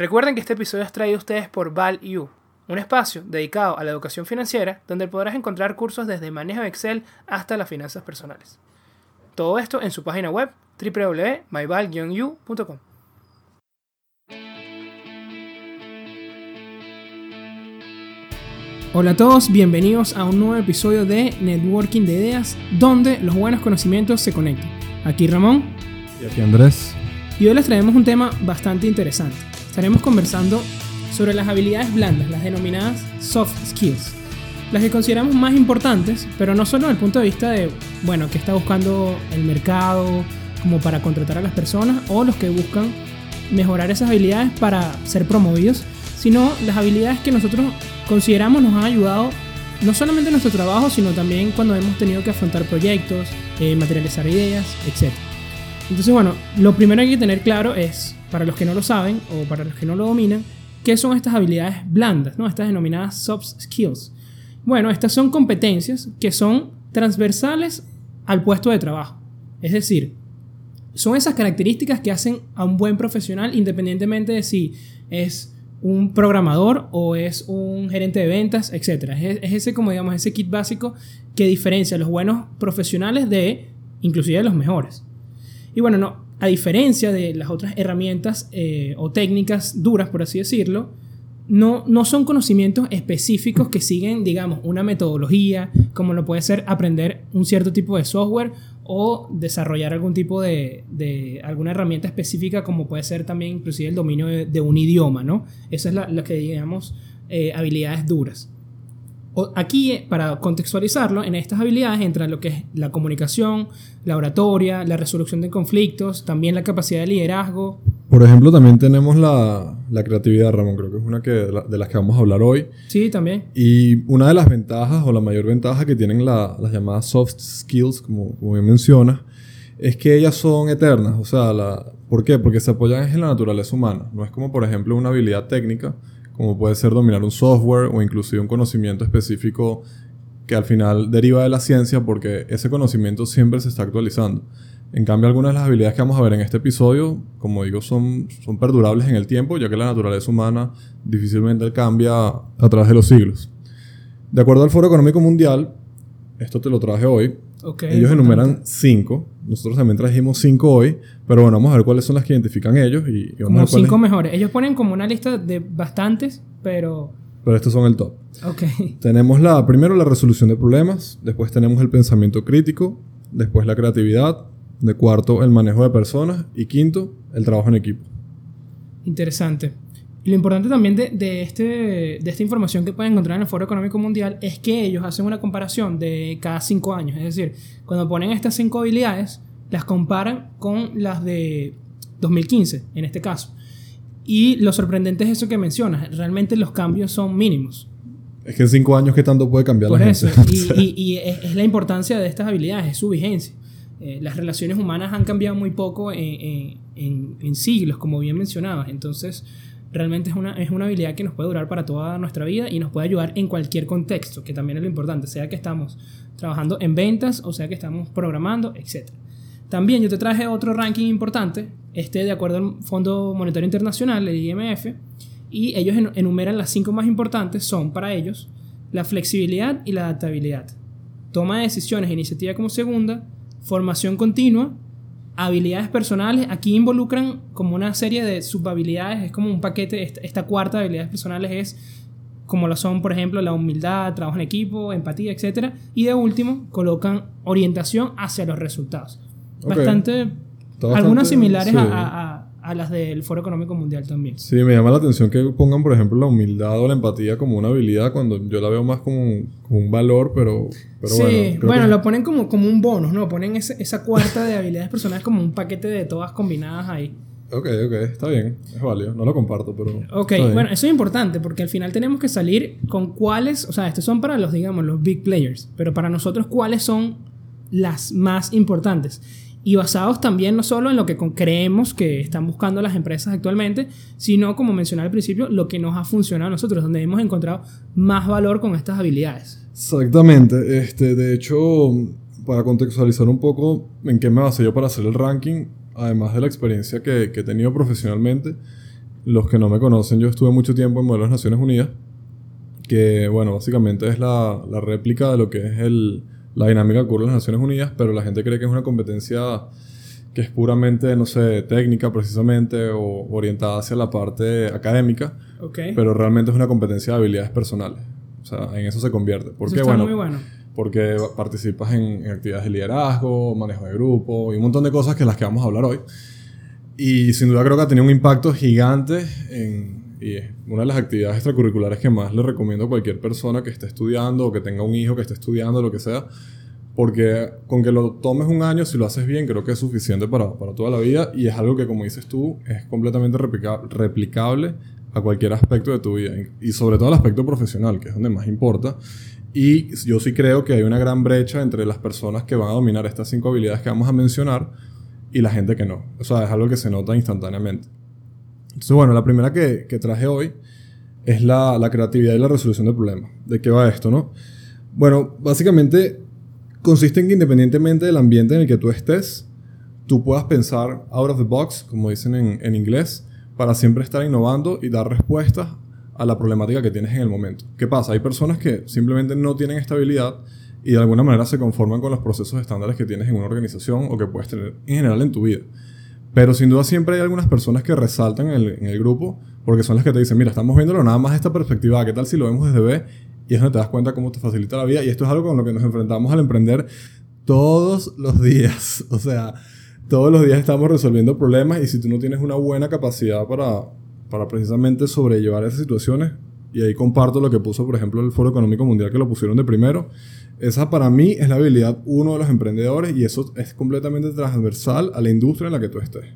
Recuerden que este episodio es traído a ustedes por ValU, un espacio dedicado a la educación financiera donde podrás encontrar cursos desde manejo de Excel hasta las finanzas personales. Todo esto en su página web www.myval-u.com. Hola a todos, bienvenidos a un nuevo episodio de Networking de Ideas, donde los buenos conocimientos se conectan. Aquí Ramón. Y aquí Andrés. Y hoy les traemos un tema bastante interesante. Estaremos conversando sobre las habilidades blandas, las denominadas soft skills. Las que consideramos más importantes, pero no solo desde el punto de vista de, bueno, qué está buscando el mercado como para contratar a las personas o los que buscan mejorar esas habilidades para ser promovidos, sino las habilidades que nosotros consideramos nos han ayudado no solamente en nuestro trabajo, sino también cuando hemos tenido que afrontar proyectos, eh, materializar ideas, etc. Entonces, bueno, lo primero que hay que tener claro es, para los que no lo saben o para los que no lo dominan, qué son estas habilidades blandas, ¿no? estas denominadas soft skills. Bueno, estas son competencias que son transversales al puesto de trabajo. Es decir, son esas características que hacen a un buen profesional independientemente de si es un programador o es un gerente de ventas, etc. Es, ese, como digamos, ese kit básico que diferencia a los buenos profesionales de inclusive de los mejores. Y bueno, no, a diferencia de las otras herramientas eh, o técnicas duras, por así decirlo, no, no son conocimientos específicos que siguen, digamos, una metodología, como lo puede ser aprender un cierto tipo de software o desarrollar algún tipo de, de alguna herramienta específica, como puede ser también inclusive el dominio de, un idioma, ¿no? Esa es la, que llamamos eh, habilidades duras. Aquí, eh, para contextualizarlo, en estas habilidades entra lo que es la comunicación, la oratoria, la resolución de conflictos, también la capacidad de liderazgo. Por ejemplo, también tenemos la, la creatividad, Ramón, creo que es una que, de, las que vamos a hablar hoy. Sí, también. Y una de las ventajas o la mayor ventaja que tienen las llamadas soft skills, como, como bien mencionas, es que ellas son eternas. O sea, la, ¿por qué? Porque se apoyan en la naturaleza humana. No es como, por ejemplo, una habilidad técnica como puede ser dominar un software o inclusive un conocimiento específico que al final deriva de la ciencia porque ese conocimiento siempre se está actualizando. En cambio, algunas de las habilidades que vamos a ver en este episodio, como digo, son, son perdurables en el tiempo, ya que la naturaleza humana difícilmente cambia a través de los siglos. De acuerdo al Foro Económico Mundial, esto te lo traje hoy, ellos enumeran cinco. Nosotros también trajimos cinco hoy. Pero bueno, vamos a ver cuáles son las que identifican ellos. Y, vamos como cinco mejores. Ellos ponen como una lista de bastantes, pero... Pero estos son el top. Ok. Tenemos la, primero la resolución de problemas. Después tenemos el pensamiento crítico. Después la creatividad. De cuarto, el manejo de personas. Y quinto, el trabajo en equipo. Interesante. Y lo importante también de, este, de esta información que pueden encontrar en el Foro Económico Mundial es que ellos hacen una comparación de cada cinco años. Es decir, cuando ponen estas cinco habilidades, las comparan con las de 2015, en este caso. Y lo sorprendente es eso que mencionas. Realmente los cambios son mínimos. Es que en cinco años, ¿qué tanto puede cambiar Por eso. Y, es, la importancia de estas habilidades, es su vigencia. Eh, las relaciones humanas han cambiado muy poco en, en, en siglos, como bien mencionabas. Entonces realmente es una, es una habilidad que nos puede durar para toda nuestra vida y nos puede ayudar en cualquier contexto, que también es lo importante, sea que estamos trabajando en ventas o sea que estamos programando, etc. También yo te traje otro ranking importante, este de acuerdo al Fondo Monetario Internacional, el IMF, y ellos enumeran las cinco más importantes, son para ellos la flexibilidad y la adaptabilidad, toma de decisiones e iniciativa como segunda, formación continua, habilidades personales, aquí involucran como una serie de subhabilidades, es como un paquete, esta, cuarta de habilidades personales es como lo son, por ejemplo, la humildad, trabajo en equipo, empatía, etc. Y de último, colocan orientación hacia los resultados. Bastante, algunas similares a, a las del Foro Económico Mundial también. Sí, me llama la atención que pongan, por ejemplo, la humildad o la empatía como una habilidad cuando yo la veo más como un, como un valor, pero, pero sí, bueno. lo ponen como, como un bonus, ¿no? Ponen esa cuarta de habilidades personales como un paquete de todas combinadas ahí. Ok, ok, está bien, es válido, no lo comparto, pero... Ok, bueno, eso es importante porque al final tenemos que salir con cuáles, o sea, estos son para los, digamos, los big players, pero para nosotros cuáles son las más importantes y basados también no solo en lo que creemos que están buscando las empresas actualmente, sino como mencioné al principio, lo que nos ha funcionado a nosotros, donde hemos encontrado más valor con estas habilidades. Exactamente, este, de hecho, para contextualizar un poco en qué me basé yo para hacer el ranking, además de la experiencia que, que he tenido profesionalmente, Los que no me conocen, yo estuve mucho tiempo en Modelo de Naciones Unidas, que, bueno, básicamente es la, la réplica de lo que es el, la dinámica que ocurre en las Naciones Unidas, pero la gente cree que es una competencia que es puramente, no sé, técnica precisamente o orientada hacia la parte académica, Ok. pero realmente es una competencia de habilidades personales. O sea, en eso se convierte. Eso Porque, está bueno, muy bueno. porque participas en, en actividades de liderazgo, manejo de grupo y un montón de cosas que las que vamos a hablar hoy. Y sin duda creo que ha tenido un impacto gigante en, y es una de las actividades extracurriculares que más le recomiendo a cualquier persona que esté estudiando o que tenga un hijo que esté estudiando, lo que sea. Porque con que lo tomes un año, si lo haces bien, creo que es suficiente para, para toda la vida. Y es algo que, como dices tú, es completamente replica- replicable a cualquier aspecto de tu vida. Y sobre todo al aspecto profesional, que es donde más importa. Y yo sí creo que hay una gran brecha entre las personas que van a dominar estas cinco habilidades que vamos a mencionar y la gente que no. O sea, es algo que se nota instantáneamente. Entonces, bueno, la primera que, que traje hoy es la, la creatividad y la resolución de problemas. ¿De qué va esto, no? Bueno, básicamente consiste en que independientemente del ambiente en el que tú estés, tú puedas pensar out of the box, como dicen en, en inglés, para siempre estar innovando y dar respuestas a la problemática que tienes en el momento. ¿Qué pasa? Hay personas que simplemente no tienen estabilidad y de alguna manera se conforman con los procesos estándares que tienes en una organización o que puedes tener en general en tu vida. Pero sin duda siempre hay algunas personas que resaltan en el, en el grupo porque son las que te dicen, mira, estamos viéndolo nada más esta perspectiva, ¿qué tal si lo vemos desde B? Y es donde te das cuenta cómo te facilita la vida. Y esto es algo con lo que nos enfrentamos al emprender todos los días. O sea, todos los días estamos resolviendo problemas y si tú no tienes una buena capacidad para, para precisamente sobrellevar esas situaciones, y ahí comparto lo que puso, por ejemplo, el Foro Económico Mundial que lo pusieron de primero, esa para mí es la habilidad uno de los emprendedores y eso es completamente transversal a la industria en la que tú estés.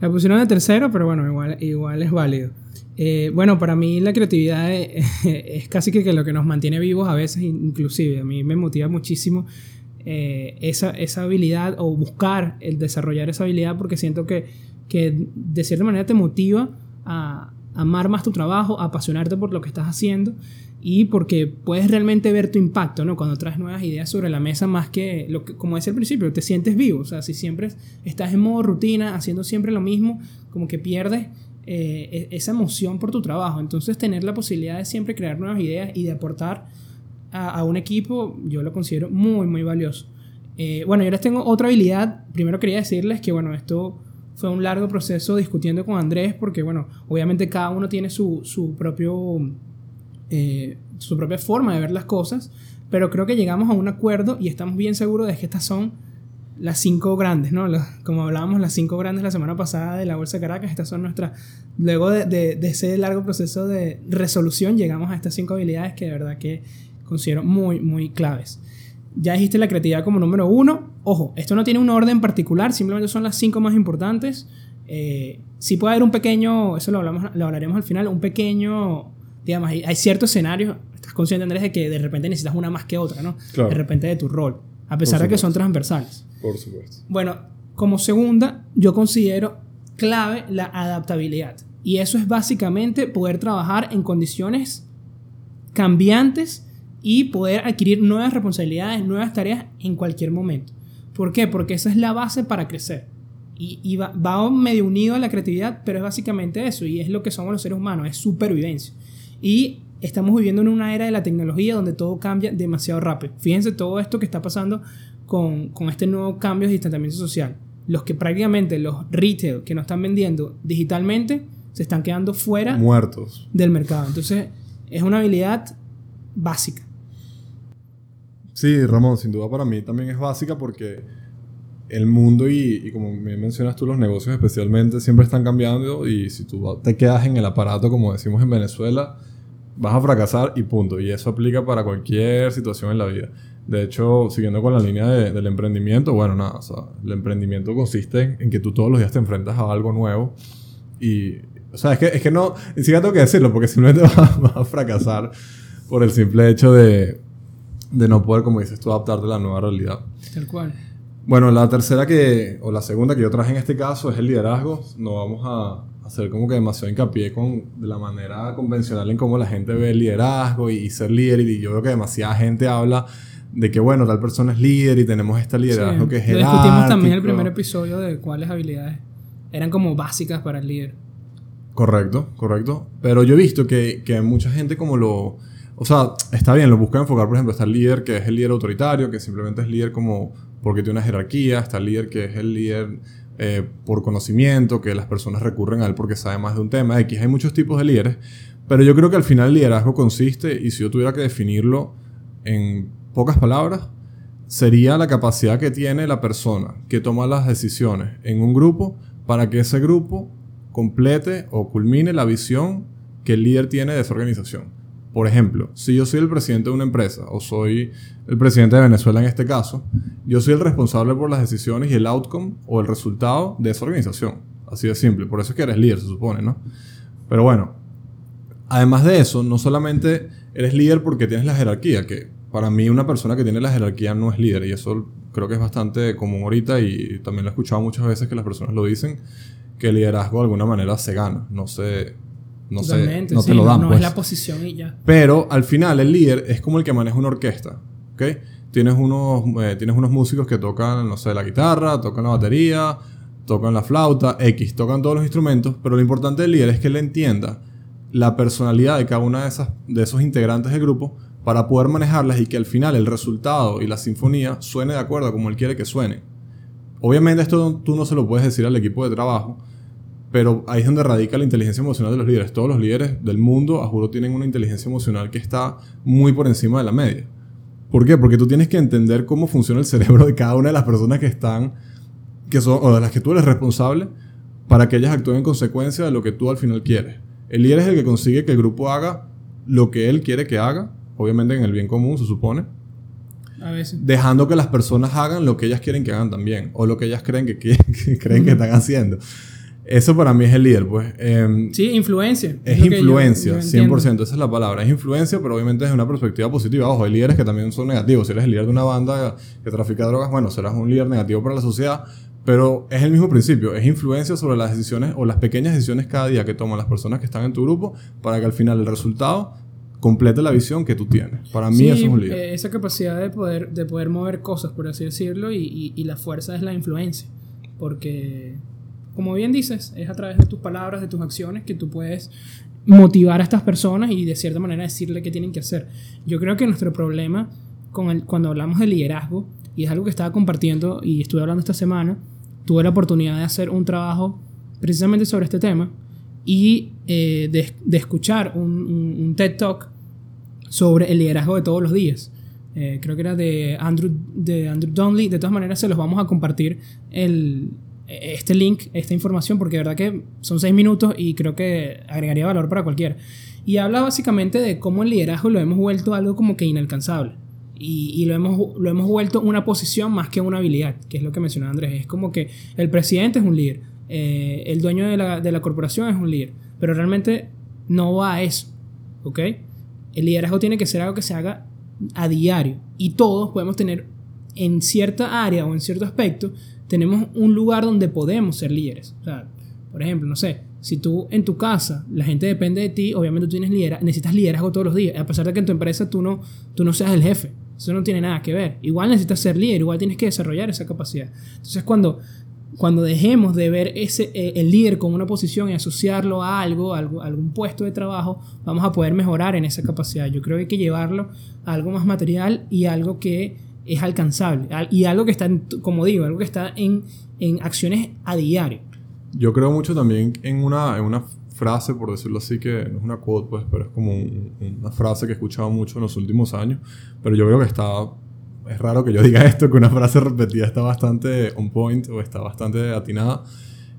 La pusieron de tercero, pero bueno, igual, igual es válido. Eh, bueno, para mí la creatividad es, casi que, que lo que nos mantiene vivos a veces, inclusive. A mí me motiva muchísimo eh, esa, esa habilidad o buscar el desarrollar esa habilidad porque siento que, que de cierta manera te motiva a amar más tu trabajo, apasionarte por lo que estás haciendo y porque puedes realmente ver tu impacto, ¿no? Cuando traes nuevas ideas sobre la mesa, más que, lo que como decía al principio, te sientes vivo. O sea, si siempre estás en modo rutina, haciendo siempre lo mismo, como que pierdes eh, esa emoción por tu trabajo. Entonces, tener la posibilidad de siempre crear nuevas ideas y de aportar a, a un equipo, yo lo considero muy, muy valioso. Eh, bueno, yo les tengo otra habilidad. Primero quería decirles que, bueno, esto fue un largo proceso discutiendo con Andrés, porque, bueno, obviamente cada uno tiene su, su propio eh, su propia forma de ver las cosas, pero creo que llegamos a un acuerdo y estamos bien seguros de que estas son las cinco grandes, ¿no? Como hablábamos, las cinco grandes la semana pasada de la Bolsa de Caracas, estas son nuestras... Luego de, de- de ese largo proceso de resolución, llegamos a estas cinco habilidades que de verdad que considero muy, muy claves. Ya dijiste la creatividad como número uno. Ojo, esto no tiene un orden particular, simplemente son las cinco más importantes. Eh, sí puede haber un pequeño, eso lo, hablamos, lo hablaremos al final, un pequeño, digamos, hay, hay ciertos escenarios, estás consciente Andrés de que de repente necesitas una más que otra, ¿no? Claro. De repente de tu rol, a pesar de que son transversales. Por supuesto. Bueno, como segunda, yo considero clave la adaptabilidad. Y eso es básicamente poder trabajar en condiciones cambiantes y poder adquirir nuevas responsabilidades, nuevas tareas en cualquier momento. ¿Por qué? Porque esa es la base para crecer. Y, y va, va medio unido a la creatividad, pero es básicamente eso. Y es lo que somos los seres humanos, es supervivencia. Y estamos viviendo en una era de la tecnología donde todo cambia demasiado rápido. Fíjense todo esto que está pasando con, con este nuevo cambio de distanciamiento social. Los que prácticamente, los retail que no están vendiendo digitalmente, se están quedando fuera Muertos. del mercado. Entonces, es una habilidad básica. Sí, Ramón, sin duda para mí también es básica porque el mundo y, como me mencionas tú, los negocios especialmente siempre están cambiando y si tú te quedas en el aparato, como decimos en Venezuela, vas a fracasar y punto. Y eso aplica para cualquier situación en la vida. De hecho, siguiendo con la línea de- del emprendimiento, bueno, nada, o sea, el emprendimiento consiste en que tú todos los días te enfrentas a algo nuevo y, o sea, es que, es que no, ni siquiera tengo que decirlo porque simplemente vas, vas a fracasar por el simple hecho de, de no poder, como dices tú, adaptarte a la nueva realidad. Tal cual. Bueno, la tercera que, o la segunda que yo traje en este caso es el liderazgo. No vamos a hacer como que demasiado hincapié con de la manera convencional en cómo la gente ve el liderazgo y, y ser líder. Y yo veo que demasiada gente habla de que, bueno, tal persona es líder y tenemos este liderazgo Sí, que es lo discutimos también en el primer episodio de cuáles habilidades eran como básicas para el líder. Correcto, correcto. Pero yo he visto que, que mucha gente como lo... O sea, está bien, lo busca enfocar, por ejemplo, está el líder que es el líder autoritario, que simplemente es líder como porque tiene una jerarquía, está el líder que es el líder eh, por conocimiento, que las personas recurren a él porque sabe más de un tema. X, hay muchos tipos de líderes, pero yo creo que al final el liderazgo consiste, y si yo tuviera que definirlo en pocas palabras, sería la capacidad que tiene la persona que toma las decisiones en un grupo para que ese grupo complete o culmine la visión que el líder tiene de esa organización. Por ejemplo, si yo soy el presidente de una empresa o soy el presidente de Venezuela en este caso, yo soy el responsable por las decisiones y el outcome o el resultado de esa organización. Así de simple. Por eso es que eres líder, se supone, ¿no? Pero bueno, además de eso, no solamente eres líder porque tienes la jerarquía, que para mí una persona que tiene la jerarquía no es líder y eso creo que es bastante común ahorita y también lo he escuchado muchas veces que las personas lo dicen, que el liderazgo de alguna manera se gana, no se no sé, no te lo dan. No, pues. es la posición y ya. Pero al final el líder es como el que maneja una orquesta, ¿ok? Tienes unos, eh, tienes unos músicos que tocan, no sé, la guitarra, tocan la batería, tocan la flauta, X, tocan todos los instrumentos, pero lo importante del líder es que él entienda la personalidad de cada una de, esas, de esos integrantes del grupo para poder manejarlas y que al final el resultado y la sinfonía suene de acuerdo a como él quiere que suene. Obviamente esto tú no se lo puedes decir al equipo de trabajo, pero ahí es donde radica la inteligencia emocional de los líderes. Todos los líderes del mundo, a juro, tienen una inteligencia emocional que está muy por encima de la media. ¿Por qué? Porque tú tienes que entender cómo funciona el cerebro de cada una de las personas que están, que son, o de las que tú eres responsable, para que ellas actúen en consecuencia de lo que tú al final quieres. El líder es el que consigue que el grupo haga lo que él quiere que haga, obviamente en el bien común, se supone. A veces. Dejando que las personas hagan lo que ellas quieren que hagan también, o lo que ellas creen que, que creen que están haciendo. Eso para mí es el líder, pues. Em, sí, influencia. Es, influencia, 100%, esa es la palabra. Es influencia, pero obviamente desde una perspectiva positiva. Ojo, hay líderes que también son negativos. Si eres el líder de una banda que trafica drogas, bueno, serás un líder negativo para la sociedad. Pero es el mismo principio, es influencia sobre las decisiones o las pequeñas decisiones cada día que toman las personas que están en tu grupo para que al final el resultado complete la visión que tú tienes. Para mí eso es un líder. Eh, esa capacidad de poder, de poder mover cosas, por así decirlo, y, y la fuerza es la influencia. Porque como bien dices, es a través de tus palabras, de tus acciones, que tú puedes motivar a estas personas y de cierta manera decirle qué tienen que hacer. Yo creo que nuestro problema con el, cuando hablamos de liderazgo, y es algo que estaba compartiendo y estuve hablando esta semana, tuve la oportunidad de hacer un trabajo precisamente sobre este tema y eh, de, escuchar un, TED Talk sobre el liderazgo de todos los días. Eh, creo que era de Andrew, de Andrew. De todas maneras, se los vamos a compartir el, este link, esta información, porque de verdad que son seis minutos y creo que agregaría valor para cualquiera. Y habla básicamente de cómo el liderazgo lo hemos vuelto algo como que inalcanzable. Y, lo, hemos, lo hemos vuelto una posición más que una habilidad, que es lo que mencionaba Andrés. Es como que el presidente es un líder, eh, el dueño de la, de la corporación es un líder, pero realmente no va a eso. ¿Ok? El liderazgo tiene que ser algo que se haga a diario. Y todos podemos tener en cierta área o en cierto aspecto tenemos un lugar donde podemos ser líderes. O sea, por ejemplo, no sé, si tú en tu casa la gente depende de ti, obviamente tú tienes necesitas liderazgo todos los días, a pesar de que en tu empresa tú no, tú no seas el jefe. Eso no tiene nada que ver. Igual necesitas ser líder, igual tienes que desarrollar esa capacidad. Entonces, cuando, cuando dejemos de ver ese, eh, el líder como una posición y asociarlo a algo, a algún puesto de trabajo, vamos a poder mejorar en esa capacidad. Yo creo que hay que llevarlo a algo más material y algo que es alcanzable. Y algo que está, como digo, algo que está en, en acciones a diario. Yo creo mucho también en una, en una frase, por decirlo así, que no es una quote, pues, pero es como una frase que he escuchado mucho en los últimos años. Pero yo creo que está. Es raro que yo diga esto, que una frase repetida está bastante on point o está bastante atinada.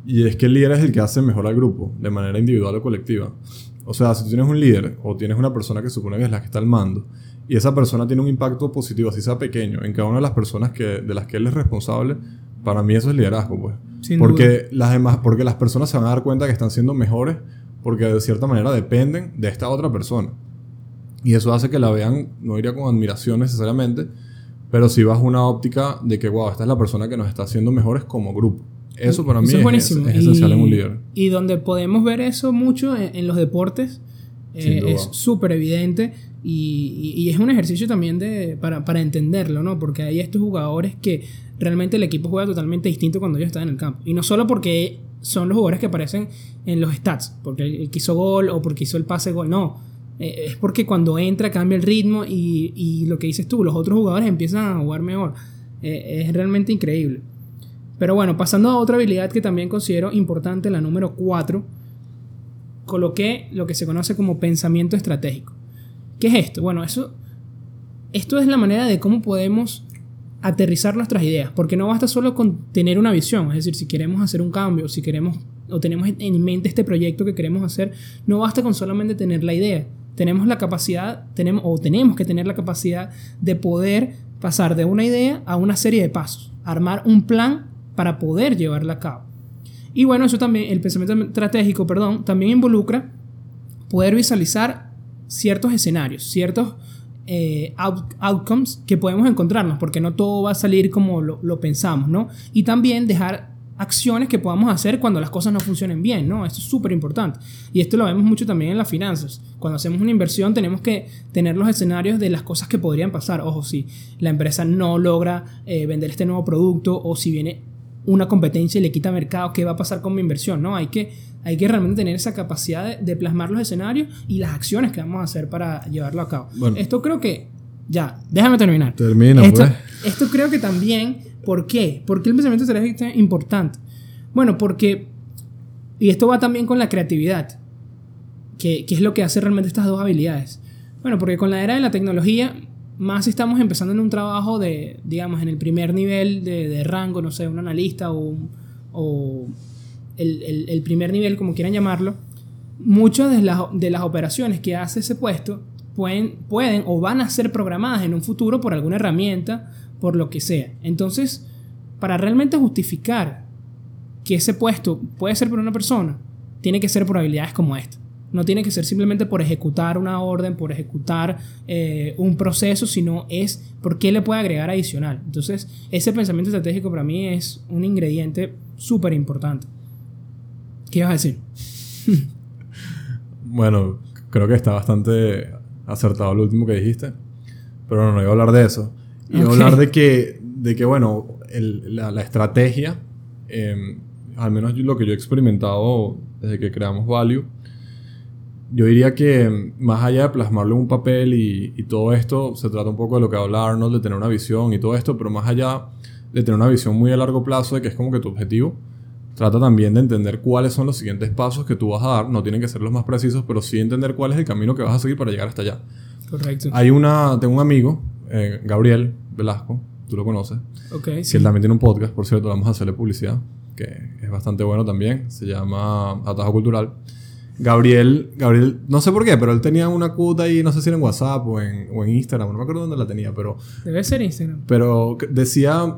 Y es que el líder es el que hace mejor al grupo, de manera individual o colectiva. O sea, si tú tienes un líder o tienes una persona que supone que es la que está al mando y esa persona tiene un impacto positivo, así sea pequeño, en cada una de las personas que, de las que él es responsable, para mí eso es liderazgo, pues. porque las demás, porque las personas se van a dar cuenta que están siendo mejores porque de cierta manera dependen de esta otra persona. Y eso hace que la vean, no iría con admiración necesariamente, pero si vas una óptica de que, wow, esta es la persona que nos está haciendo mejores como grupo. Eso para mí es, es, esencial en un líder. Y donde podemos ver eso mucho en, los deportes, eh, es súper evidente y, es un ejercicio también de, para, para, entenderlo, ¿no? Porque hay estos jugadores que realmente el equipo juega totalmente distinto cuando ellos están en el campo. Y no solo porque son los jugadores que aparecen en los stats, porque el que hizo gol o porque hizo el pase gol, no. Eh, es porque cuando entra cambia el ritmo y, y, lo que dices tú, los otros jugadores empiezan a jugar mejor. Eh, es realmente increíble. Pero bueno, pasando a otra habilidad que también considero importante, la número 4, coloqué lo que se conoce como pensamiento estratégico. ¿Qué es esto? Bueno, eso, esto es la manera de cómo podemos aterrizar nuestras ideas, porque no basta solo con tener una visión, es decir, si queremos hacer un cambio, si queremos o tenemos en mente este proyecto que queremos hacer, no basta con solamente tener la idea, tenemos la capacidad, tenemos o tenemos que tener la capacidad de poder pasar de una idea a una serie de pasos, armar un plan para poder llevarla a cabo. Y bueno, eso también, el pensamiento estratégico, perdón, también involucra poder visualizar ciertos escenarios, ciertos eh, outcomes que podemos encontrarnos, porque no todo va a salir como lo, pensamos, ¿no? Y también dejar acciones que podamos hacer cuando las cosas no funcionen bien, ¿no? Esto es súper importante. Y esto lo vemos mucho también en las finanzas. Cuando hacemos una inversión tenemos que tener los escenarios de las cosas que podrían pasar. Ojo, si la empresa no logra eh, vender este nuevo producto o si viene una competencia y le quita mercado, ¿qué va a pasar con mi inversión? ¿no? Hay, que, hay que realmente tener esa capacidad de, plasmar los escenarios y las acciones que vamos a hacer para llevarlo a cabo. Esto creo que... Ya, déjame terminar. Termina, esto, pues. Esto creo que también... ¿Por qué? ¿Por qué el pensamiento estratégico es importante? Bueno, porque... Y esto va también con la creatividad, que, que es lo que hace realmente estas dos habilidades. Bueno, porque con la era de la tecnología más si estamos empezando en un trabajo de, digamos, en el primer nivel de, de rango, no sé, un analista o, o el, el, primer nivel, como quieran llamarlo, muchas de las, de las operaciones que hace ese puesto pueden, pueden o van a ser programadas en un futuro por alguna herramienta, por lo que sea. Entonces, para realmente justificar que ese puesto puede ser por una persona, tiene que ser por habilidades como esta. No tiene que ser simplemente por ejecutar una orden, por ejecutar eh, un proceso, sino es por qué le puede agregar adicional. Entonces, ese pensamiento estratégico para mí es un ingrediente súper importante. ¿Qué ibas a decir? bueno, creo que está bastante acertado lo último que dijiste. Pero no, no iba a hablar de eso. Iba a hablar de que, de que bueno, el, la, la, estrategia, eh, al menos lo que yo he experimentado desde que creamos Value, yo diría que más allá de plasmarlo en un papel y, y, todo esto, se trata un poco de lo que habla Arnold, de tener una visión y todo esto, pero más allá de tener una visión muy a largo plazo, de que es como que tu objetivo, trata también de entender cuáles son los siguientes pasos que tú vas a dar. No tienen que ser los más precisos, pero sí entender cuál es el camino que vas a seguir para llegar hasta allá. Correcto. Hay una, tengo un amigo, eh, Gabriel Velasco, tú lo conoces. Ok, que sí. él también tiene un podcast, por cierto, vamos a hacerle publicidad, que es bastante bueno también. Se llama Atajo Cultural. Gabriel, Gabriel, no sé por qué, pero él tenía una cuota ahí, no sé si era en WhatsApp o en, o en Instagram, no me acuerdo dónde la tenía, pero... Debe ser Instagram. Pero decía,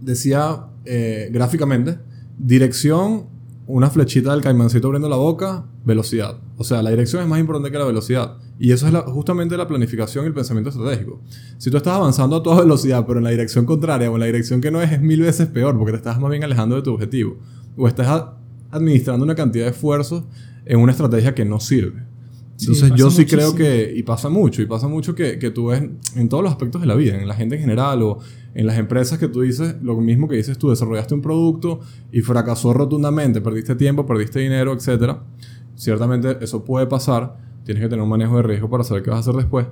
decía eh, gráficamente, dirección, una flechita del caimancito abriendo la boca, velocidad. O sea, la dirección es más importante que la velocidad. Y eso es la, justamente la planificación y el pensamiento estratégico. Si tú estás avanzando a toda velocidad, pero en la dirección contraria o en la dirección que no es, es mil veces peor, porque te estás más bien alejando de tu objetivo. O estás administrando una cantidad de esfuerzos en una estrategia que no sirve. Entonces Sí, yo sí creo que, y pasa mucho, y pasa mucho que, que tú ves en todos los aspectos de la vida, en la gente en general o en las empresas que tú dices, lo mismo que dices tú, desarrollaste un producto y fracasó rotundamente, perdiste tiempo, perdiste dinero, etc. Ciertamente eso puede pasar, tienes que tener un manejo de riesgo para saber qué vas a hacer después.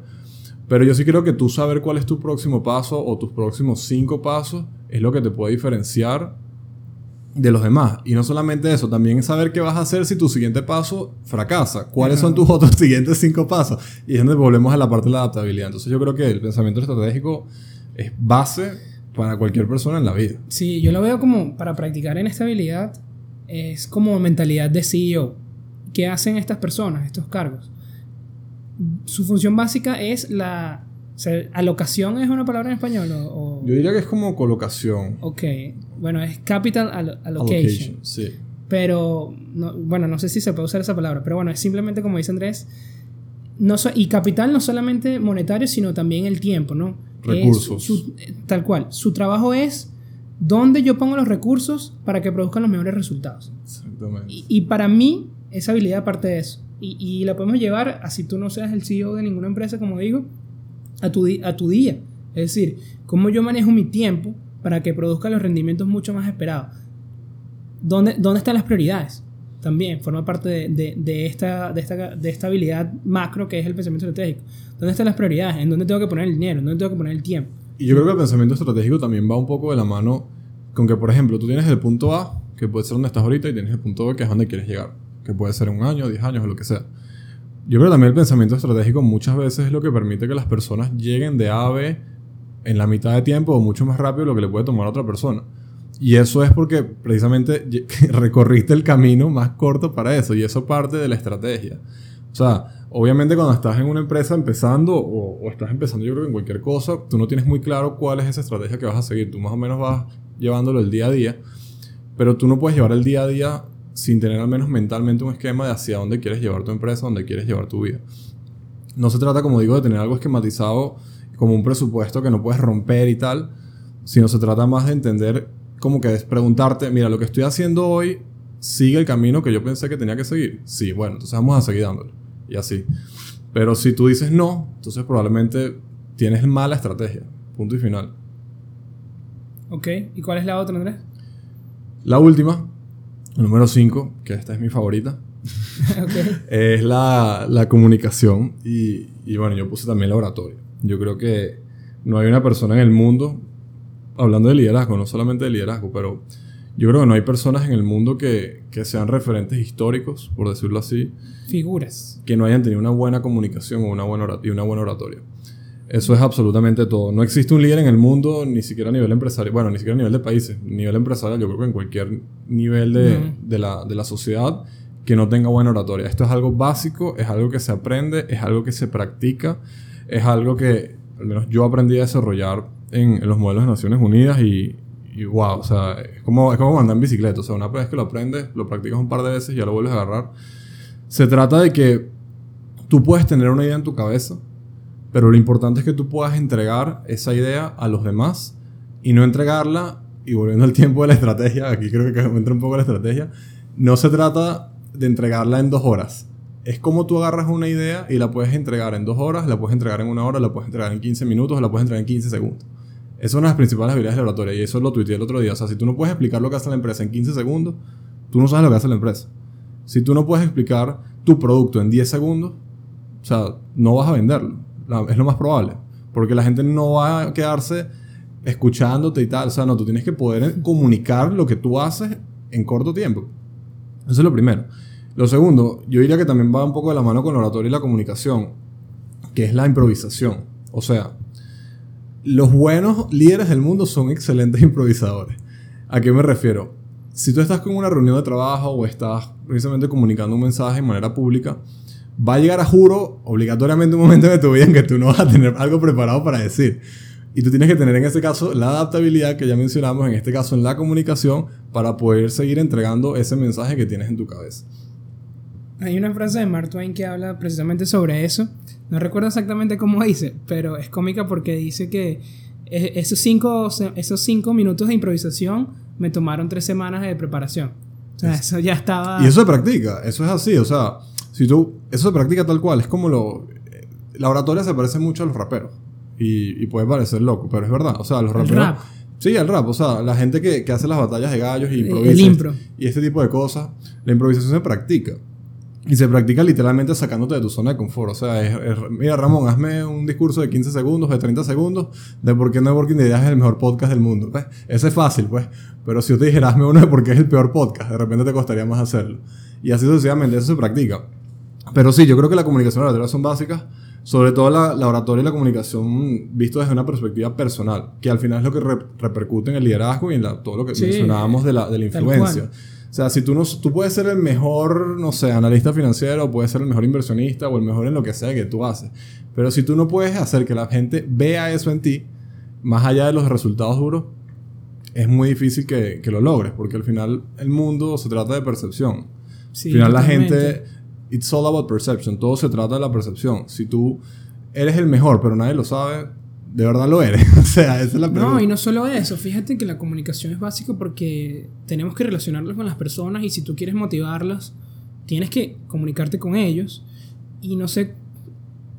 Pero yo sí creo que tú saber cuál es tu próximo paso o tus próximos cinco pasos es lo que te puede diferenciar de los demás. Y no solamente eso, también saber qué vas a hacer si tu siguiente paso fracasa. ¿Cuáles son tus otros siguientes cinco pasos? Y es donde volvemos a la parte de la adaptabilidad. Entonces yo creo que el pensamiento estratégico es base para cualquier persona en la vida. Sí, yo lo veo como para practicar en esta habilidad, es como mentalidad de CEO. ¿Qué hacen estas personas, estos cargos? Su función básica es la... o sea, alocación es una palabra en español o... o- Yo diría que es como colocación. ok, bueno, es capital allo- allocation. Sí. Pero, no- bueno, no sé si se puede usar esa palabra, pero bueno, es simplemente como dice Andrés, no so- y capital no solamente monetario, sino también el tiempo, ¿no? Es Recursos. su- tal cual, su trabajo es dónde yo pongo los recursos para que produzcan los mejores resultados. Exactamente. Y, y para mí, esa habilidad parte de eso. Y, y la podemos llevar, así tú no seas el CEO de ninguna empresa, como digo, a tu, a tu día. Es decir, cómo yo manejo mi tiempo para que produzca los rendimientos mucho más esperados. ¿Dónde, dónde están las prioridades? También forma parte de, de, esta, de, esta, de esta habilidad macro que es el pensamiento estratégico. ¿Dónde están las prioridades? ¿En dónde tengo que poner el dinero? ¿En dónde tengo que poner el tiempo? Y yo creo que el pensamiento estratégico también va un poco de la mano con que, por ejemplo, tú tienes el punto A, que puede ser donde estás ahorita, y tienes el punto B, que es donde quieres llegar, que puede ser un año, diez años o lo que sea. Yo creo que también el pensamiento estratégico muchas veces es lo que permite que las personas lleguen de A a B en la mitad de tiempo o mucho más rápido de lo que le puede tomar a otra persona. Y eso es porque precisamente recorriste el camino más corto para eso y eso parte de la estrategia. O sea, obviamente cuando estás en una empresa empezando o, estás empezando yo creo que en cualquier cosa, tú no tienes muy claro cuál es esa estrategia que vas a seguir. Tú más o menos vas llevándolo el día a día, pero tú no puedes llevar el día a día sin tener al menos mentalmente un esquema de hacia dónde quieres llevar tu empresa, dónde quieres llevar tu vida. No se trata, como digo, de tener algo esquematizado como un presupuesto que no puedes romper y tal, sino se trata más de entender como que es preguntarte, mira, lo que estoy haciendo hoy sigue el camino que yo pensé que tenía que seguir. Sí, bueno, entonces vamos a seguir dándolo. Y así. Pero si tú dices no, entonces probablemente tienes mala estrategia. Punto y final. Ok, ¿y cuál es la otra, Andrés? La última, número 5, que esta es mi favorita. okay. Es la, la comunicación. Y, y bueno, yo puse también la oratoria. Yo creo que no hay una persona en el mundo hablando de liderazgo, no solamente de liderazgo, pero yo creo que no hay personas en el mundo que, que, sean referentes históricos, por decirlo así. Figuras. Que no hayan tenido una buena comunicación o una buena y una buena oratoria. Eso es absolutamente todo. No existe un líder en el mundo, ni siquiera a nivel empresarial, bueno, ni siquiera a nivel de países, nivel empresarial, yo creo que en cualquier nivel de, uh de, la, de la sociedad que no tenga buena oratoria. Esto es algo básico, es algo que se aprende, es algo que se practica, es algo que al menos yo aprendí a desarrollar en, en los modelos de Naciones Unidas y, y, wow, o sea, es como, es como andar en bicicleta. O sea, una vez que lo aprendes, lo practicas un par de veces y ya lo vuelves a agarrar. Se trata de que tú puedes tener una idea en tu cabeza, pero lo importante es que tú puedas entregar esa idea a los demás y no entregarla, y volviendo al tiempo de la estrategia, aquí creo que entra un poco la estrategia, no se trata de entregarla en dos horas. Es como tú agarras una idea y la puedes entregar en dos horas, la puedes entregar en una hora, la puedes entregar en 15 minutos, la puedes entregar en 15 segundos. Esa es una de las principales habilidades de la oratoria y eso lo tuiteé el otro día. O sea, si tú no puedes explicar lo que hace la empresa en 15 segundos, tú no sabes lo que hace la empresa. Si tú no puedes explicar tu producto en 10 segundos, o sea, no vas a venderlo. Es lo más probable. Porque la gente no va a quedarse escuchándote y tal. O sea, no, tú tienes que poder comunicar lo que tú haces en corto tiempo. Eso es lo primero. Lo segundo, yo diría que también va un poco de la mano con la oratoria y la comunicación, que es la improvisación. O sea, los buenos líderes del mundo son excelentes improvisadores. ¿A qué me refiero? Si tú estás con una reunión de trabajo o estás precisamente comunicando un mensaje de manera pública, va a llegar a juro obligatoriamente un momento de tu vida en que tú no vas a tener algo preparado para decir. Y tú tienes que tener en ese caso la adaptabilidad que ya mencionamos, en este caso en la comunicación, para poder seguir entregando ese mensaje que tienes en tu cabeza. Hay una frase de Mark Twain que habla precisamente sobre eso. No recuerdo exactamente cómo dice, pero es cómica porque dice que esos cinco, esos cinco minutos de improvisación me tomaron tres semanas de preparación. O sea, eso ya estaba... Y eso se practica, eso es así, o sea, si tú, eso se practica tal cual, es como lo... La oratoria se parece mucho a los raperos y, y puede parecer loco, pero es verdad, o sea, los raperos... El rap. Sí, el rap, o sea, la gente que, que hace las batallas de gallos y improvisa. El impro. Y este tipo de cosas, la improvisación se practica. Y se practica literalmente sacándote de tu zona de confort. O sea, es, es, mira Ramón, hazme un discurso de 15 segundos, de 30 segundos, de por qué Networking de Ideas es el mejor podcast del mundo. ¿ves? Ese es fácil, pues. Pero si yo te dijera, hazme uno de por qué es el peor podcast, de repente te costaría más hacerlo. Y así sucesivamente, eso se practica. Pero sí, yo creo que la comunicación y la oratoria son básicas. Sobre todo la, la, oratoria y la comunicación visto desde una perspectiva personal, que al final es lo que re, repercute en el liderazgo y en la, todo lo que sí, mencionábamos de la, de la influencia. O sea, si tú, no, tú puedes ser el mejor, no sé, analista financiero, puedes ser el mejor inversionista o el mejor en lo que sea que tú haces. Pero si tú no puedes hacer que la gente vea eso en ti, más allá de los resultados duros, es muy difícil que, que lo logres, porque al final el mundo se trata de percepción. Sí, al final la gente, it's all about perception, todo se trata de la percepción. Si tú eres el mejor, pero nadie lo sabe, de verdad lo eres. o sea, esa es la pregunta. No, y no solo eso. Fíjate que la comunicación es básica porque tenemos que relacionarnos con las personas y si tú quieres motivarlas, tienes que comunicarte con ellos. Y no sé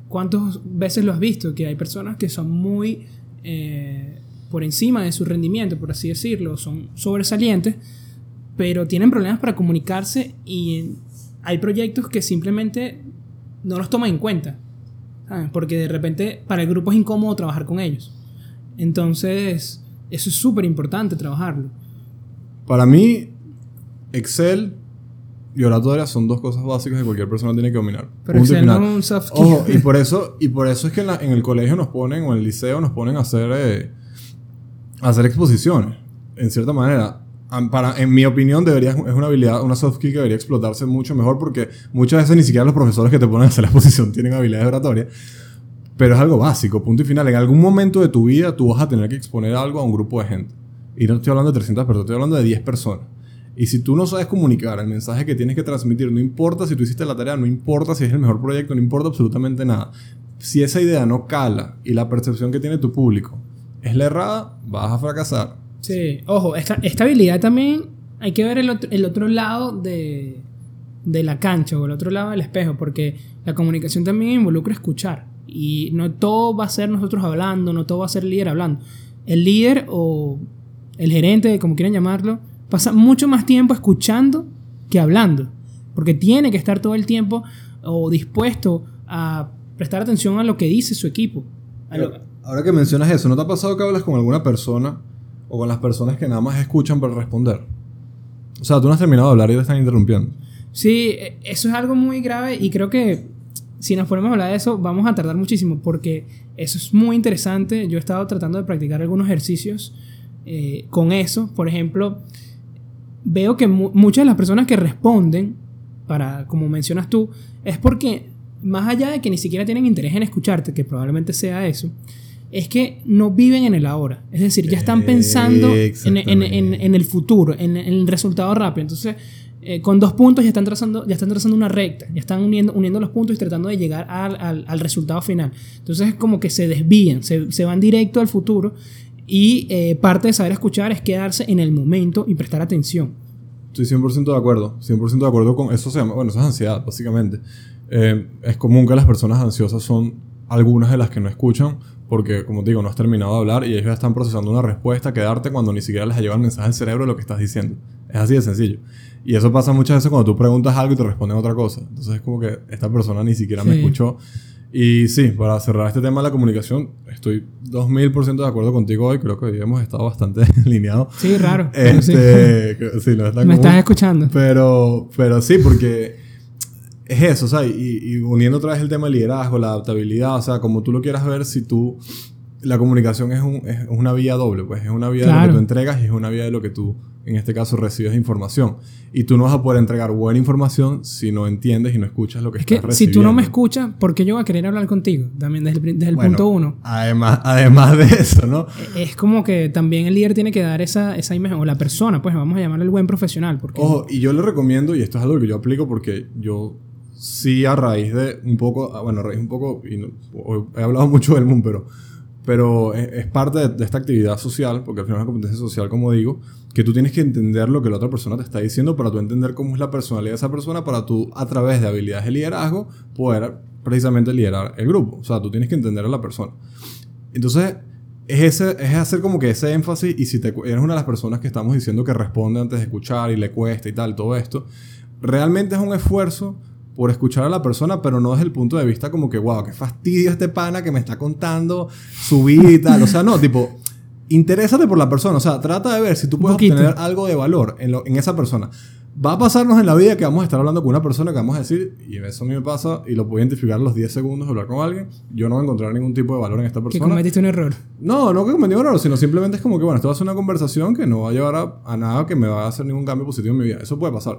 cuántas veces lo has visto, que hay personas que son muy... Eh, por encima de su rendimiento, por así decirlo, son sobresalientes, pero tienen problemas para comunicarse y hay proyectos que simplemente no los toman en cuenta, porque de repente para el grupo es incómodo trabajar con ellos. Entonces, eso es súper importante trabajarlo. Para mí, Excel y oratoria son dos cosas básicas que cualquier persona tiene que dominar. Pero Excel no es un soft skill. Ojo, y por eso, y por eso es que en, el colegio nos ponen, o en el liceo nos ponen a hacer, eh, hacer exposiciones. En cierta manera. Para, en mi opinión, debería, es una habilidad, una soft skill que debería explotarse mucho mejor porque muchas veces ni siquiera los profesores que te ponen a hacer la exposición tienen habilidades de oratoria. Pero es algo básico, punto y final. En algún momento de tu vida tú vas a tener que exponer algo a un grupo de gente. Y no estoy hablando de 300 personas, estoy hablando de 10 personas. Y si tú no sabes comunicar el mensaje que tienes que transmitir, no importa si tú hiciste la tarea, no importa si es el mejor proyecto, no importa absolutamente nada. Si esa idea no cala y la percepción que tiene tu público es la errada, vas a fracasar. Sí, ojo, esta, esta habilidad también hay que ver el otro, el otro lado de, de la cancha o el otro lado del espejo, porque la comunicación también involucra escuchar. Y no todo va a ser nosotros hablando, no todo va a ser el líder hablando. El líder o el gerente, como quieran llamarlo, pasa mucho más tiempo escuchando que hablando. Porque tiene que estar todo el tiempo o dispuesto a prestar atención a lo que dice su equipo. Ahora que mencionas eso, ¿no te ha pasado que hablas con alguna persona o con las personas que nada más escuchan para responder? O sea, tú no has terminado de hablar y te están interrumpiendo. Sí, e, eso es algo muy grave y creo que si nos ponemos a hablar de eso vamos a tardar muchísimo porque eso es muy interesante. Yo he estado tratando de practicar algunos ejercicios eh, con eso. Por ejemplo, veo que muchas de las personas que responden, para, como mencionas tú, es porque más allá de que ni siquiera tienen interés en escucharte, que probablemente sea eso, es que no viven en el ahora. Es decir, ya están pensando en, el futuro, en, el resultado rápido. Entonces, eh, con dos puntos ya están, trazando, ya están trazando una recta, ya están uniendo, uniendo los puntos y tratando de llegar al, al, resultado final. Entonces, es como que se desvían, se, se van directo al futuro y eh, parte de saber escuchar es quedarse en el momento y prestar atención. Estoy 100% de acuerdo. 100% de acuerdo con eso. Se llama, bueno, eso es ansiedad, básicamente. Eh, es común que las personas ansiosas son algunas de las que no escuchan porque, como te digo, no has terminado de hablar y ellos ya están procesando una respuesta que darte cuando ni siquiera les ha llegado el mensaje al cerebro de lo que estás diciendo. Es así de sencillo. Y eso pasa muchas veces cuando tú preguntas algo y te responden otra cosa. Entonces es como que esta persona ni siquiera me escuchó y sí, para cerrar este tema de la comunicación, estoy 2000% de acuerdo contigo hoy. Creo que hoy hemos estado bastante alineados. Sí, raro. Este, sí. no Me estás escuchando. Pero, pero sí, porque es eso, o sea, y, uniendo otra vez el tema del liderazgo, la adaptabilidad, o sea, como tú lo quieras ver, si tú. La comunicación es, un, es una vía doble, pues es una vía de lo que tú entregas y es una vía de lo que tú en este caso recibes información. Y tú no vas a poder entregar buena información si no entiendes y no escuchas lo que es estás que recibiendo. Si tú no me escuchas, ¿por qué yo voy a querer hablar contigo? También desde el, desde el punto uno. Además, además de eso, ¿no? E, es como que también el líder tiene que dar esa, esa imagen, o la persona, pues vamos a llamarle el buen profesional. Porque... Ojo, y yo le recomiendo, y esto es algo que yo aplico porque yo sí a raíz de un poco, ah, bueno, a raíz un poco, y he hablado mucho del mundo, pero pero es, parte de, esta actividad social, porque al final es una competencia social, como digo, que tú tienes que entender lo que la otra persona te está diciendo para tú entender cómo es la personalidad de esa persona, para tú, a través de habilidades de liderazgo, poder precisamente liderar el grupo. O sea, tú tienes que entender a la persona. Entonces, es, ese, es hacer como que ese énfasis, y si eres una de las personas que estamos diciendo que responde antes de escuchar y le cuesta y tal, todo esto, realmente es un esfuerzo por escuchar a la persona, pero no desde el punto de vista como que, wow, qué fastidio este pana que me está contando su vida y tal. O sea, no, tipo, interésate por la persona. O sea, trata de ver si tú puedes obtener algo de valor en, en esa persona. Va a pasarnos en la vida que vamos a estar hablando con una persona que vamos a decir, y eso a mí me pasa, y lo puedo identificar en los 10 segundos de hablar con alguien, yo no voy a encontrar ningún tipo de valor en esta persona. Que cometiste un error. No, no que cometí un error, sino simplemente es como que, bueno, esto va a ser una conversación que no va a llevar a, a nada que me va a hacer ningún cambio positivo en mi vida. Eso puede pasar.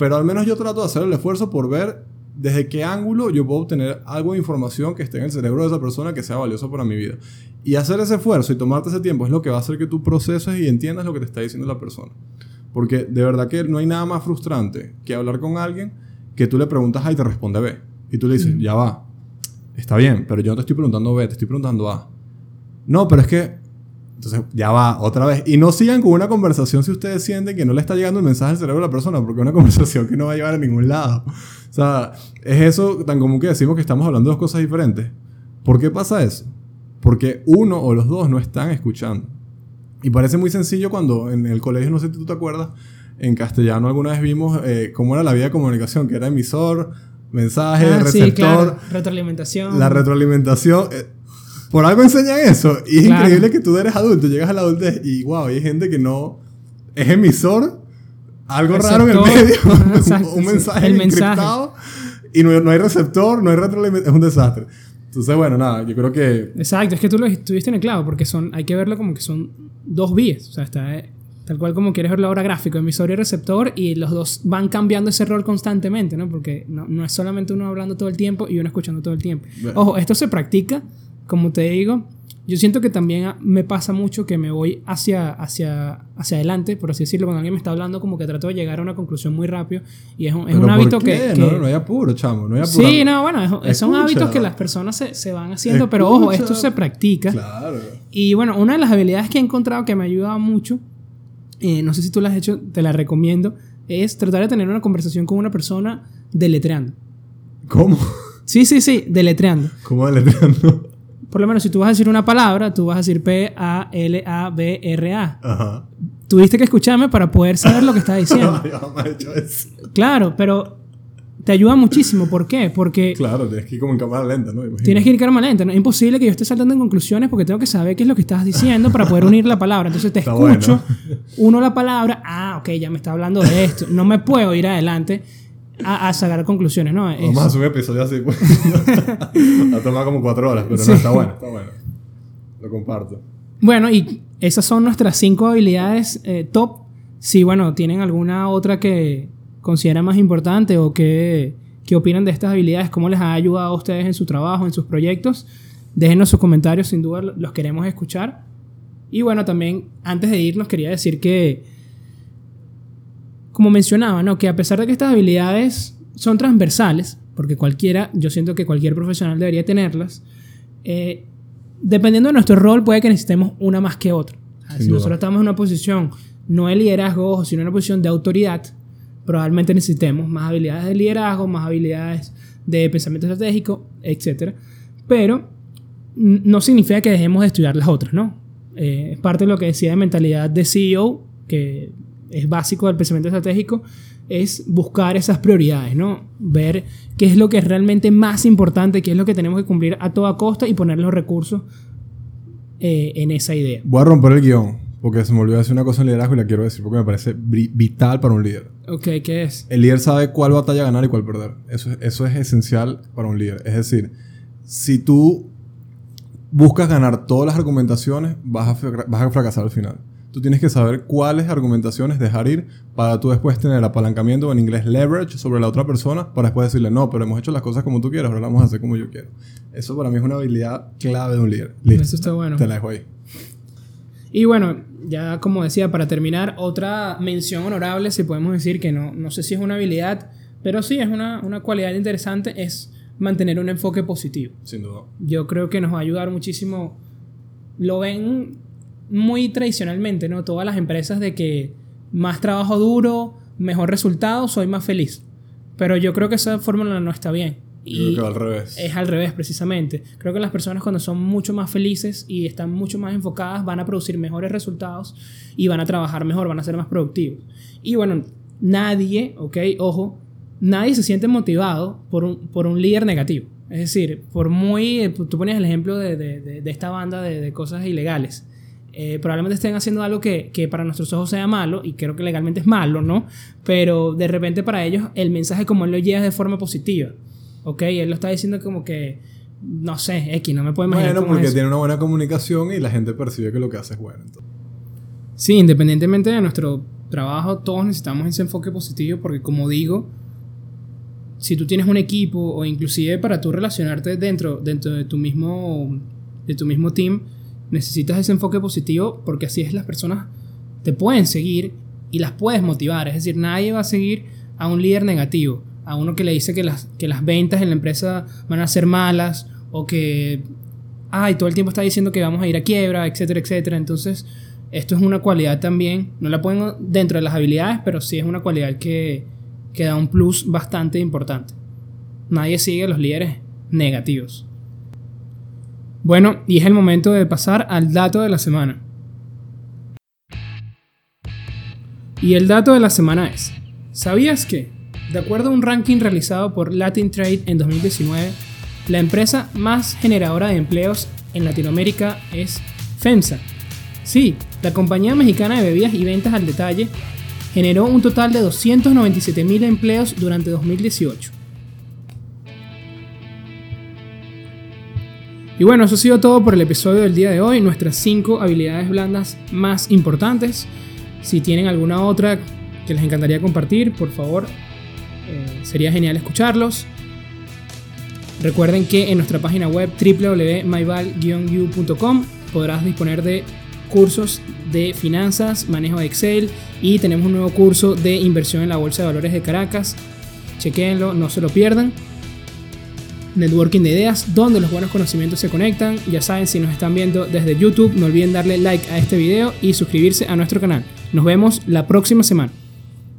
Pero al menos yo trato de hacer el esfuerzo por ver desde qué ángulo yo puedo obtener algo de información que esté en el cerebro de esa persona que sea valioso para mi vida. Y hacer ese esfuerzo y tomarte ese tiempo es lo que va a hacer que tú proceses y entiendas lo que te está diciendo la persona. Porque de verdad que no hay nada más frustrante que hablar con alguien que tú le preguntas A y te responde B. Y tú le dices, ya va, está bien, pero yo no te estoy preguntando B, te estoy preguntando A. No, pero es que entonces, ya va, otra vez. Y no sigan con una conversación si ustedes sienten que no le está llegando el mensaje al cerebro de la persona, porque es una conversación que no va a llevar a ningún lado. O sea, es eso tan común que decimos que estamos hablando de dos cosas diferentes. ¿Por qué pasa eso? Porque uno o los dos no están escuchando. Y parece muy sencillo cuando en el colegio, no sé si tú te acuerdas, en castellano alguna vez vimos eh, cómo era la vía de comunicación, que era emisor, mensaje, Ah, sí, receptor, claro. Retroalimentación. la retroalimentación. eh, por algo enseñan eso. Y es Claro. increíble que tú eres adulto, llegas a la adultez y wow, hay gente que no es emisor, algo raro en el Receptor. medio, exacto, un sí. mensaje El mensaje. encriptado y no, no hay receptor, no hay retroalimentación, es un desastre. Entonces, bueno, nada, yo creo que Exacto, es que tú lo estuviste en el clavo, porque son, hay que verlo como que son dos vías. O sea, está eh, tal cual como quieres verlo ahora gráfico, emisor y receptor, y los dos van cambiando ese rol constantemente, ¿no? Porque no, no es solamente uno hablando todo el tiempo y uno escuchando todo el tiempo. Bueno. Ojo, esto se practica, como te digo. Yo siento que también a- me pasa mucho que me voy hacia, hacia, hacia adelante, por así decirlo, cuando alguien me está hablando, como que trato de llegar a una conclusión muy rápido. Y es un, es ¿Pero un por hábito que, que- No, no hay apuro, chamo, no hay apuro. Sí, no, bueno, es- son hábitos que las personas se, se van haciendo, pero ojo, esto se practica. Claro. Y bueno, una de las habilidades que he encontrado que me ha ayudado mucho, eh, no sé si tú la has hecho, te la recomiendo, es tratar de tener una conversación con una persona deletreando. ¿Cómo? Sí, sí, sí, deletreando. ¿Cómo deletreando? Por lo menos si tú vas a decir una palabra, tú vas a decir P-A-L-A-B-R-A. Ajá. Tuviste que escucharme para poder saber lo que estás diciendo. Hecho eso. Claro, pero te ayuda muchísimo. ¿Por qué? Porque Claro, tienes que ir como en cámara lenta, ¿no? Imagino. Tienes que ir calma lenta. ¿no? Es imposible que yo esté saltando en conclusiones porque tengo que saber qué es lo que estás diciendo para poder unir la palabra. Entonces te Está escucho, bueno. uno la palabra, ah, ok, ya me está hablando de esto. No me puedo ir adelante a, a sacar conclusiones, ¿no? Es- Vamos a subir episodio así, pues. ha tomado como cuatro horas, pero Sí. no, está bueno, está bueno. Lo comparto. Bueno, y esas son nuestras cinco habilidades eh, top. Si, bueno, tienen alguna otra que consideran más importante o que, que opinan de estas habilidades, cómo les ha ayudado a ustedes en su trabajo, en sus proyectos, déjenos sus comentarios, sin duda los queremos escuchar. Y bueno, también antes de irnos quería decir que, como mencionaba, ¿no? que a pesar de que estas habilidades son transversales, porque cualquiera, yo siento que cualquier profesional debería tenerlas, eh, dependiendo de nuestro rol puede que necesitemos una más que otra. Si duda. nosotros estamos en una posición no de liderazgo, sino en una posición de autoridad, probablemente necesitemos más habilidades de liderazgo, más habilidades de pensamiento estratégico, etc. Pero no significa que dejemos de estudiar las otras, ¿no? Eh, es parte de lo que decía de mentalidad de CEO, que es básico del pensamiento estratégico, es buscar esas prioridades, ¿no? Ver qué es lo que es realmente más importante, qué es lo que tenemos que cumplir a toda costa y poner los recursos eh, en esa idea. Voy a romper el guion, porque se me olvidó decir una cosa en liderazgo y la quiero decir porque me parece vital para un líder. Ok, ¿qué es? El líder sabe cuál batalla ganar y cuál perder. Eso, es- eso es esencial para un líder. Es decir, si tú buscas ganar todas las argumentaciones, vas a, vas a fracasar al final. Tú tienes que saber cuáles argumentaciones dejar ir para tú después tener apalancamiento, en inglés leverage, sobre la otra persona para después decirle, no, pero hemos hecho las cosas como tú quieres, ahora las vamos a hacer como yo quiero. Eso para mí es una habilidad clave de un líder. Listo. Eso está bueno. Te la dejo ahí. Y bueno, ya como decía, para terminar, otra mención honorable, si podemos decir que no, no sé si es una habilidad, pero sí es una, una cualidad interesante, es mantener un enfoque positivo. Sin duda. Yo creo que nos va a ayudar muchísimo. Lo ven muy tradicionalmente, ¿no? Todas las empresas de que más trabajo duro, mejor resultado, soy más feliz. Pero yo creo que esa fórmula no está bien. Yo creo que al revés. Es al revés, precisamente. Creo que las personas cuando son mucho más felices y están mucho más enfocadas van a producir mejores resultados y van a trabajar mejor, van a ser más productivos. Y bueno, nadie, ok, ojo, nadie se siente motivado por un, por un líder negativo. Es decir, por muy... Tú ponías el ejemplo de, de- de- de esta banda de, de cosas ilegales. Eh, probablemente estén haciendo algo que, que para nuestros ojos sea malo, y creo que legalmente es malo, ¿no? Pero de repente para ellos el mensaje como él lo llega es de forma positiva. ¿Ok? Él lo está diciendo como que, no sé, X, no me puedo imaginar. Bueno, es porque tiene una buena comunicación y la gente percibe que lo que hace es bueno. entonces. Sí, independientemente de nuestro trabajo, todos necesitamos ese enfoque positivo porque como digo, si tú tienes un equipo o inclusive para tú relacionarte dentro, dentro de, tu mismo, de tu mismo team, necesitas ese enfoque positivo porque así es las personas te pueden seguir y las puedes motivar. Es decir, nadie va a seguir a un líder negativo, a uno que le dice que las, que las ventas en la empresa van a ser malas o que, ay, todo el tiempo está diciendo que vamos a ir a quiebra, etcétera, etcétera. Entonces, esto es una cualidad también, no la pongo dentro de las habilidades, pero sí es una cualidad que, que da un plus bastante importante. Nadie sigue a los líderes negativos. Bueno, y es el momento de pasar al dato de la semana. Y el dato de la semana es, ¿sabías que, de acuerdo a un ranking realizado por Latin Trade en 2019, la empresa más generadora de empleos en Latinoamérica es FEMSA? Sí, la compañía mexicana de bebidas y ventas al detalle generó un total de 297.000 empleos durante 2018. Y bueno, eso ha sido todo por el episodio del día de hoy, nuestras 5 habilidades blandas más importantes. Si tienen alguna otra que les encantaría compartir, por favor, eh, sería genial escucharlos. Recuerden que en nuestra página web www.myval-u.com podrás disponer de cursos de finanzas, manejo de Excel y tenemos un nuevo curso de inversión en la Bolsa de Valores de Caracas. Chequenlo, no se lo pierdan. Networking de ideas, donde los buenos conocimientos se conectan. Ya saben, si nos están viendo desde YouTube, no olviden darle like a este video y suscribirse a nuestro canal. Nos vemos la próxima semana.